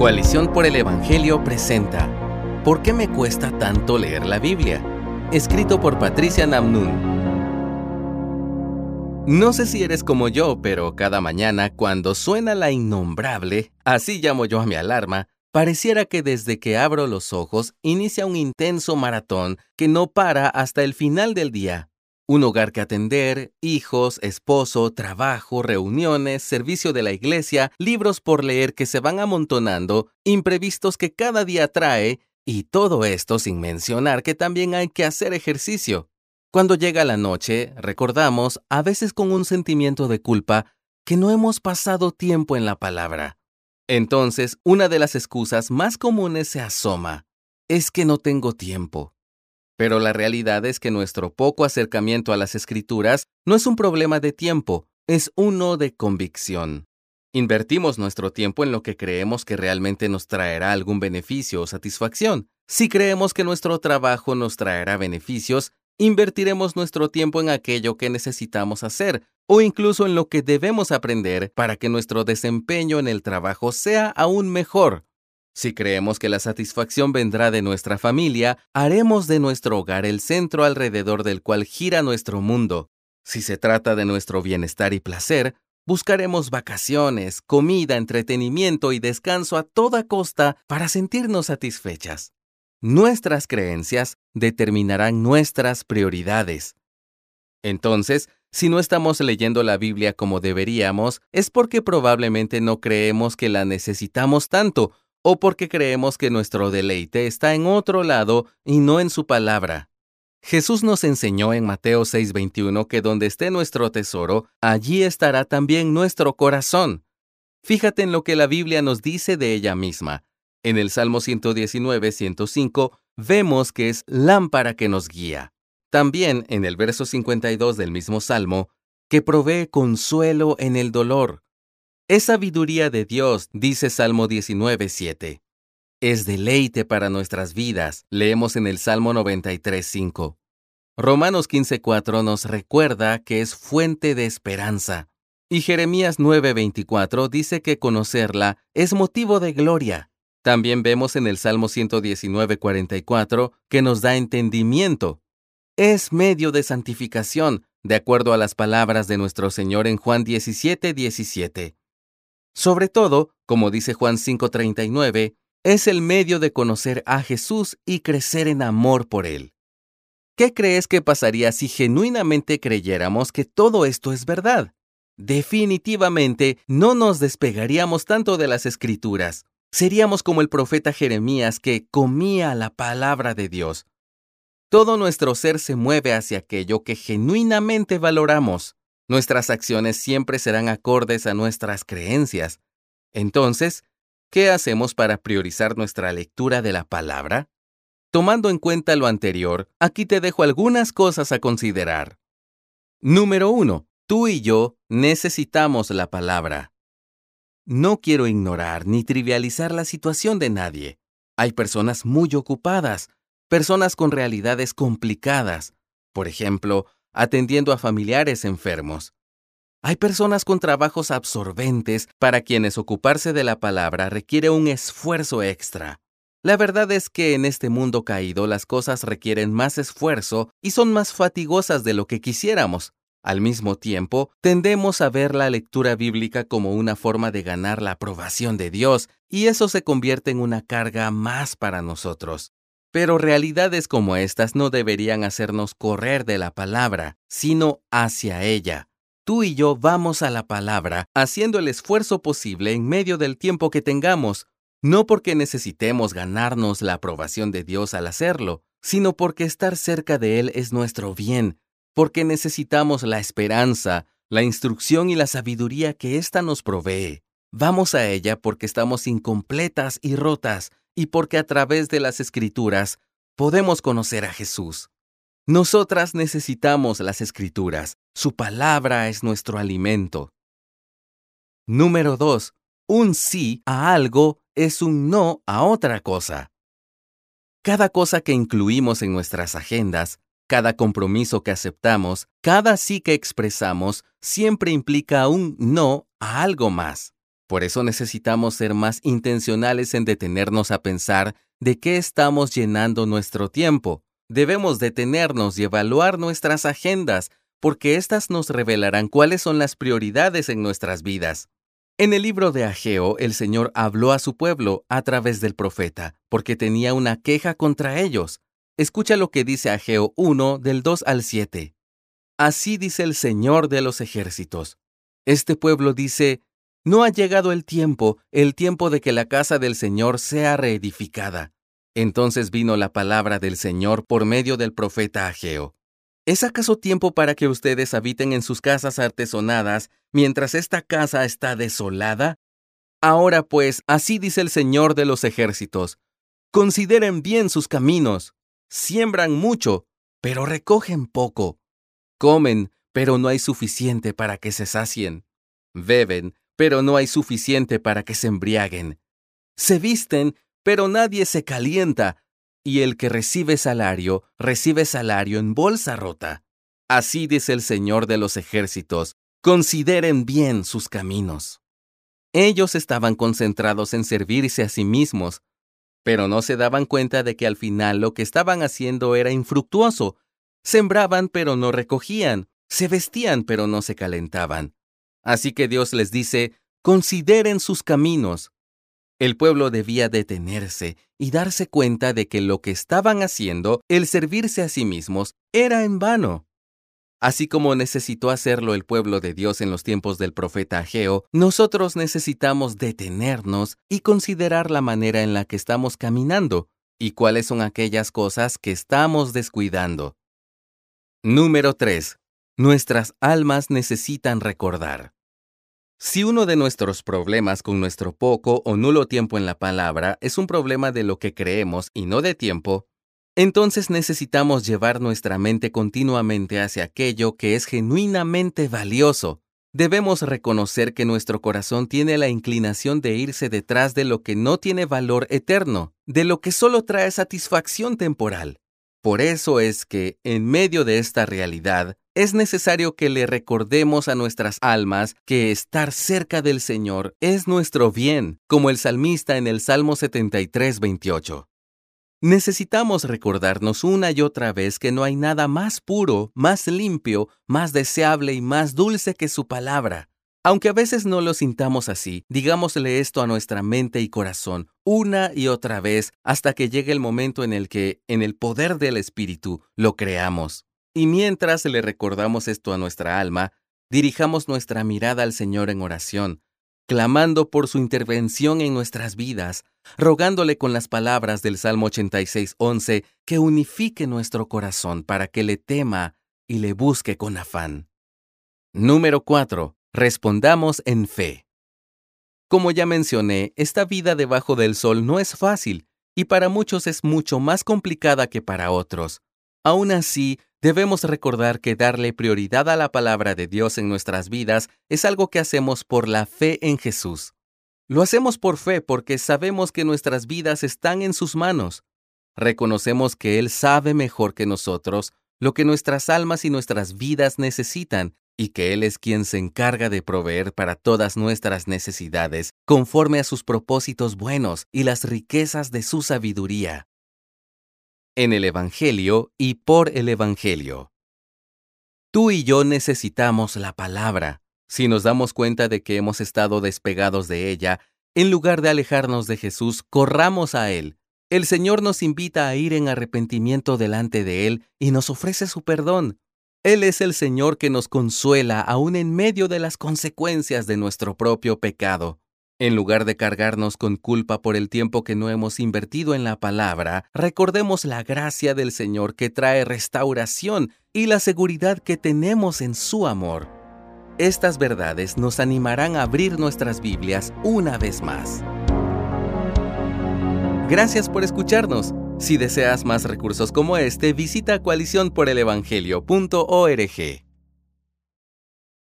Coalición por el Evangelio presenta ¿Por qué me cuesta tanto leer la Biblia? Escrito por Patricia Namnun. No sé si eres como yo, pero cada mañana cuando suena la innombrable, así llamo yo a mi alarma, pareciera que desde que abro los ojos inicia un intenso maratón que no para hasta el final del día. Un hogar que atender, hijos, esposo, trabajo, reuniones, servicio de la iglesia, libros por leer que se van amontonando, imprevistos que cada día trae, y todo esto sin mencionar que también hay que hacer ejercicio. Cuando llega la noche, recordamos, a veces con un sentimiento de culpa, que no hemos pasado tiempo en la palabra. Entonces, una de las excusas más comunes se asoma. Es que no tengo tiempo. Pero la realidad es que nuestro poco acercamiento a las escrituras no es un problema de tiempo, es uno de convicción. Invertimos nuestro tiempo en lo que creemos que realmente nos traerá algún beneficio o satisfacción. Si creemos que nuestro trabajo nos traerá beneficios, invertiremos nuestro tiempo en aquello que necesitamos hacer o incluso en lo que debemos aprender para que nuestro desempeño en el trabajo sea aún mejor. Si creemos que la satisfacción vendrá de nuestra familia, haremos de nuestro hogar el centro alrededor del cual gira nuestro mundo. Si se trata de nuestro bienestar y placer, buscaremos vacaciones, comida, entretenimiento y descanso a toda costa para sentirnos satisfechas. Nuestras creencias determinarán nuestras prioridades. Entonces, si no estamos leyendo la Biblia como deberíamos, es porque probablemente no creemos que la necesitamos tanto o porque creemos que nuestro deleite está en otro lado y no en su palabra. Jesús nos enseñó en Mateo 6:21 que donde esté nuestro tesoro, allí estará también nuestro corazón. Fíjate en lo que la Biblia nos dice de ella misma. En el Salmo 119, 105, vemos que es lámpara que nos guía. También en el verso 52 del mismo Salmo, que provee consuelo en el dolor. Es sabiduría de Dios, dice Salmo 19.7. Es deleite para nuestras vidas, leemos en el Salmo 93.5. Romanos 15.4 nos recuerda que es fuente de esperanza. Y Jeremías 9.24 dice que conocerla es motivo de gloria. También vemos en el Salmo 119.44 que nos da entendimiento. Es medio de santificación, de acuerdo a las palabras de nuestro Señor en Juan 17.17. Sobre todo, como dice Juan 5:39, es el medio de conocer a Jesús y crecer en amor por Él. ¿Qué crees que pasaría si genuinamente creyéramos que todo esto es verdad? Definitivamente no nos despegaríamos tanto de las escrituras. Seríamos como el profeta Jeremías que comía la palabra de Dios. Todo nuestro ser se mueve hacia aquello que genuinamente valoramos. Nuestras acciones siempre serán acordes a nuestras creencias. Entonces, ¿qué hacemos para priorizar nuestra lectura de la palabra? Tomando en cuenta lo anterior, aquí te dejo algunas cosas a considerar. Número 1. Tú y yo necesitamos la palabra. No quiero ignorar ni trivializar la situación de nadie. Hay personas muy ocupadas, personas con realidades complicadas. Por ejemplo, atendiendo a familiares enfermos. Hay personas con trabajos absorbentes para quienes ocuparse de la palabra requiere un esfuerzo extra. La verdad es que en este mundo caído las cosas requieren más esfuerzo y son más fatigosas de lo que quisiéramos. Al mismo tiempo, tendemos a ver la lectura bíblica como una forma de ganar la aprobación de Dios, y eso se convierte en una carga más para nosotros. Pero realidades como estas no deberían hacernos correr de la palabra, sino hacia ella. Tú y yo vamos a la palabra haciendo el esfuerzo posible en medio del tiempo que tengamos, no porque necesitemos ganarnos la aprobación de Dios al hacerlo, sino porque estar cerca de Él es nuestro bien, porque necesitamos la esperanza, la instrucción y la sabiduría que ésta nos provee. Vamos a ella porque estamos incompletas y rotas, y porque a través de las escrituras podemos conocer a Jesús. Nosotras necesitamos las escrituras. Su palabra es nuestro alimento. Número 2. Un sí a algo es un no a otra cosa. Cada cosa que incluimos en nuestras agendas, cada compromiso que aceptamos, cada sí que expresamos, siempre implica un no a algo más. Por eso necesitamos ser más intencionales en detenernos a pensar de qué estamos llenando nuestro tiempo. Debemos detenernos y evaluar nuestras agendas, porque éstas nos revelarán cuáles son las prioridades en nuestras vidas. En el libro de Ageo, el Señor habló a su pueblo a través del profeta, porque tenía una queja contra ellos. Escucha lo que dice Ageo 1 del 2 al 7. Así dice el Señor de los ejércitos. Este pueblo dice, no ha llegado el tiempo, el tiempo de que la casa del Señor sea reedificada. Entonces vino la palabra del Señor por medio del profeta Ageo. ¿Es acaso tiempo para que ustedes habiten en sus casas artesonadas mientras esta casa está desolada? Ahora pues, así dice el Señor de los ejércitos, consideren bien sus caminos, siembran mucho, pero recogen poco, comen, pero no hay suficiente para que se sacien, beben, pero no hay suficiente para que se embriaguen. Se visten, pero nadie se calienta, y el que recibe salario, recibe salario en bolsa rota. Así dice el Señor de los ejércitos, consideren bien sus caminos. Ellos estaban concentrados en servirse a sí mismos, pero no se daban cuenta de que al final lo que estaban haciendo era infructuoso. Sembraban pero no recogían, se vestían pero no se calentaban. Así que Dios les dice, consideren sus caminos. El pueblo debía detenerse y darse cuenta de que lo que estaban haciendo, el servirse a sí mismos, era en vano. Así como necesitó hacerlo el pueblo de Dios en los tiempos del profeta Ageo, nosotros necesitamos detenernos y considerar la manera en la que estamos caminando y cuáles son aquellas cosas que estamos descuidando. Número 3. Nuestras almas necesitan recordar. Si uno de nuestros problemas con nuestro poco o nulo tiempo en la palabra es un problema de lo que creemos y no de tiempo, entonces necesitamos llevar nuestra mente continuamente hacia aquello que es genuinamente valioso. Debemos reconocer que nuestro corazón tiene la inclinación de irse detrás de lo que no tiene valor eterno, de lo que solo trae satisfacción temporal. Por eso es que, en medio de esta realidad, es necesario que le recordemos a nuestras almas que estar cerca del Señor es nuestro bien, como el salmista en el Salmo 73, 28. Necesitamos recordarnos una y otra vez que no hay nada más puro, más limpio, más deseable y más dulce que su palabra. Aunque a veces no lo sintamos así, digámosle esto a nuestra mente y corazón una y otra vez hasta que llegue el momento en el que, en el poder del Espíritu, lo creamos. Y mientras le recordamos esto a nuestra alma, dirijamos nuestra mirada al Señor en oración, clamando por su intervención en nuestras vidas, rogándole con las palabras del Salmo 86.11 que unifique nuestro corazón para que le tema y le busque con afán. Número 4. Respondamos en fe. Como ya mencioné, esta vida debajo del sol no es fácil y para muchos es mucho más complicada que para otros. Aún así, Debemos recordar que darle prioridad a la palabra de Dios en nuestras vidas es algo que hacemos por la fe en Jesús. Lo hacemos por fe porque sabemos que nuestras vidas están en sus manos. Reconocemos que Él sabe mejor que nosotros lo que nuestras almas y nuestras vidas necesitan y que Él es quien se encarga de proveer para todas nuestras necesidades conforme a sus propósitos buenos y las riquezas de su sabiduría en el Evangelio y por el Evangelio. Tú y yo necesitamos la palabra. Si nos damos cuenta de que hemos estado despegados de ella, en lugar de alejarnos de Jesús, corramos a Él. El Señor nos invita a ir en arrepentimiento delante de Él y nos ofrece su perdón. Él es el Señor que nos consuela aún en medio de las consecuencias de nuestro propio pecado. En lugar de cargarnos con culpa por el tiempo que no hemos invertido en la palabra, recordemos la gracia del Señor que trae restauración y la seguridad que tenemos en su amor. Estas verdades nos animarán a abrir nuestras Biblias una vez más. Gracias por escucharnos. Si deseas más recursos como este, visita coaliciónporelevangelio.org.